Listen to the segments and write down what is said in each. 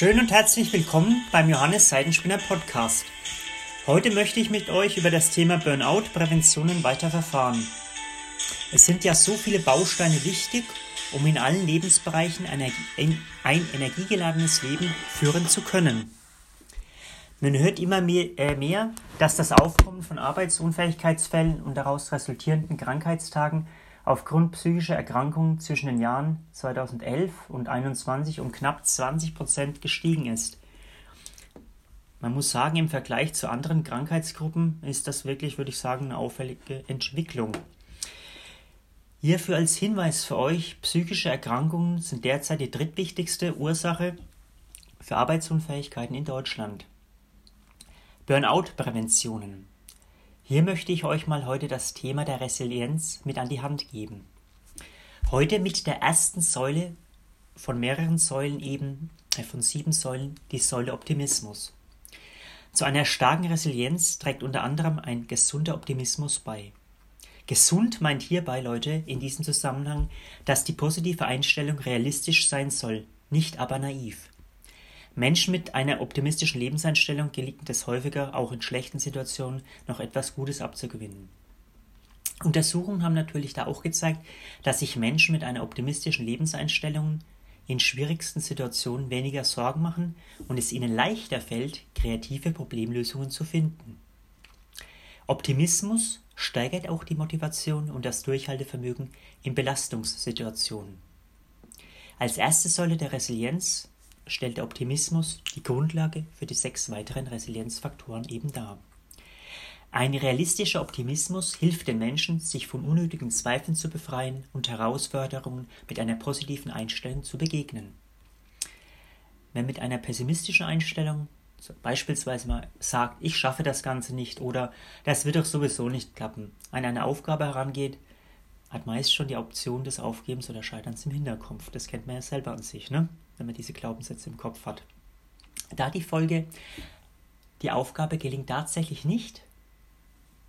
Schön und herzlich willkommen beim Johannes Seidenspinner Podcast. Heute möchte ich mit euch über das Thema Burnout-Präventionen weiter verfahren. Es sind ja so viele Bausteine wichtig, um in allen Lebensbereichen ein, energiegeladenes Leben führen zu können. Man hört immer äh, mehr, dass das Aufkommen von Arbeitsunfähigkeitsfällen und daraus resultierenden Krankheitstagen aufgrund psychischer Erkrankungen zwischen den Jahren 2011 und 2021 um knapp 20 Prozent gestiegen ist. Man muss sagen, im Vergleich zu anderen Krankheitsgruppen ist das wirklich, würde ich sagen, eine auffällige Entwicklung. Hierfür als Hinweis für euch, psychische Erkrankungen sind derzeit die drittwichtigste Ursache für Arbeitsunfähigkeiten in Deutschland. Burnout-Präventionen. Hier möchte ich euch mal heute das Thema der Resilienz mit an die Hand geben. Heute mit der ersten Säule von mehreren Säulen eben, äh von sieben Säulen, die Säule Optimismus. Zu einer starken Resilienz trägt unter anderem ein gesunder Optimismus bei. Gesund meint hierbei, Leute, in diesem Zusammenhang, dass die positive Einstellung realistisch sein soll, nicht aber naiv. Menschen mit einer optimistischen Lebenseinstellung gelingt es häufiger, auch in schlechten Situationen noch etwas Gutes abzugewinnen. Untersuchungen haben natürlich da auch gezeigt, dass sich Menschen mit einer optimistischen Lebenseinstellung in schwierigsten Situationen weniger Sorgen machen und es ihnen leichter fällt, kreative Problemlösungen zu finden. Optimismus steigert auch die Motivation und das Durchhaltevermögen in Belastungssituationen. Als erste Säule der Resilienz stellt der Optimismus die Grundlage für die sechs weiteren Resilienzfaktoren eben dar. Ein realistischer Optimismus hilft den Menschen, sich von unnötigen Zweifeln zu befreien und Herausforderungen mit einer positiven Einstellung zu begegnen. Wer mit einer pessimistischen Einstellung beispielsweise mal sagt, ich schaffe das Ganze nicht oder das wird doch sowieso nicht klappen, an eine Aufgabe herangeht, hat meist schon die Option des Aufgebens oder Scheiterns im Hinterkopf. Das kennt man ja selber an sich, ne? wenn man diese Glaubenssätze im Kopf hat. Da die Folge, die Aufgabe gelingt tatsächlich nicht,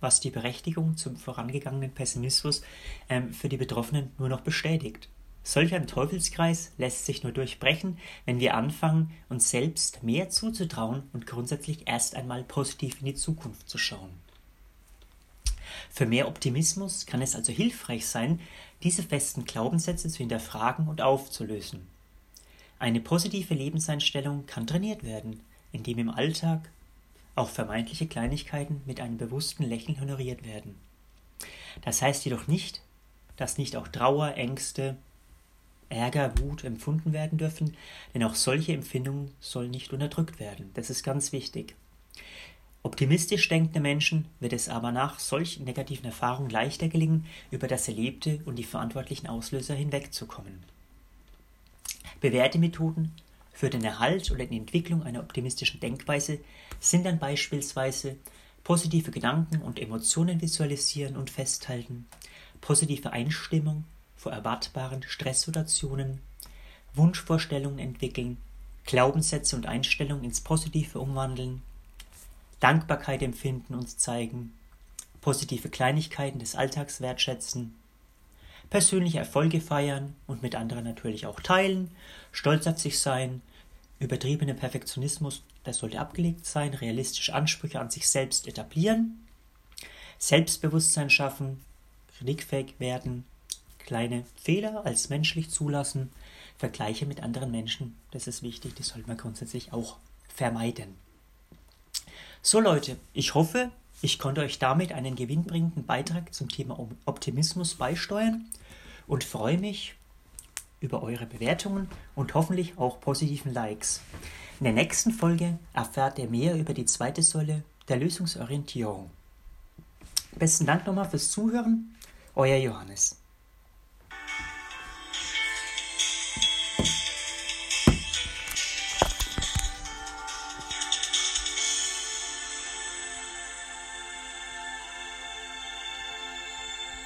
was die Berechtigung zum vorangegangenen Pessimismus ähm, für die Betroffenen nur noch bestätigt. Solch ein Teufelskreis lässt sich nur durchbrechen, wenn wir anfangen, uns selbst mehr zuzutrauen und grundsätzlich erst einmal positiv in die Zukunft zu schauen. Für mehr Optimismus kann es also hilfreich sein, diese festen Glaubenssätze zu hinterfragen und aufzulösen. Eine positive Lebenseinstellung kann trainiert werden, indem im Alltag auch vermeintliche Kleinigkeiten mit einem bewussten Lächeln honoriert werden. Das heißt jedoch nicht, dass nicht auch Trauer, Ängste, Ärger, Wut empfunden werden dürfen, denn auch solche Empfindungen sollen nicht unterdrückt werden. Das ist ganz wichtig. Optimistisch denkende Menschen wird es aber nach solchen negativen Erfahrungen leichter gelingen, über das Erlebte und die verantwortlichen Auslöser hinwegzukommen. Bewährte Methoden für den Erhalt oder die Entwicklung einer optimistischen Denkweise sind dann beispielsweise positive Gedanken und Emotionen visualisieren und festhalten, positive Einstimmung vor erwartbaren Stresssituationen, Wunschvorstellungen entwickeln, Glaubenssätze und Einstellungen ins Positive umwandeln, Dankbarkeit empfinden und zeigen, positive Kleinigkeiten des Alltags wertschätzen, persönliche Erfolge feiern und mit anderen natürlich auch teilen, stolz auf sich sein, übertriebene Perfektionismus, das sollte abgelegt sein, realistische Ansprüche an sich selbst etablieren, Selbstbewusstsein schaffen, kritikfähig werden, kleine Fehler als menschlich zulassen, Vergleiche mit anderen Menschen, das ist wichtig, das sollte man grundsätzlich auch vermeiden. So Leute, ich hoffe, ich konnte euch damit einen gewinnbringenden Beitrag zum Thema Optimismus beisteuern und freue mich über eure Bewertungen und hoffentlich auch positiven Likes. In der nächsten Folge erfahrt ihr mehr über die zweite Säule der Lösungsorientierung. Besten Dank nochmal fürs Zuhören, euer Johannes.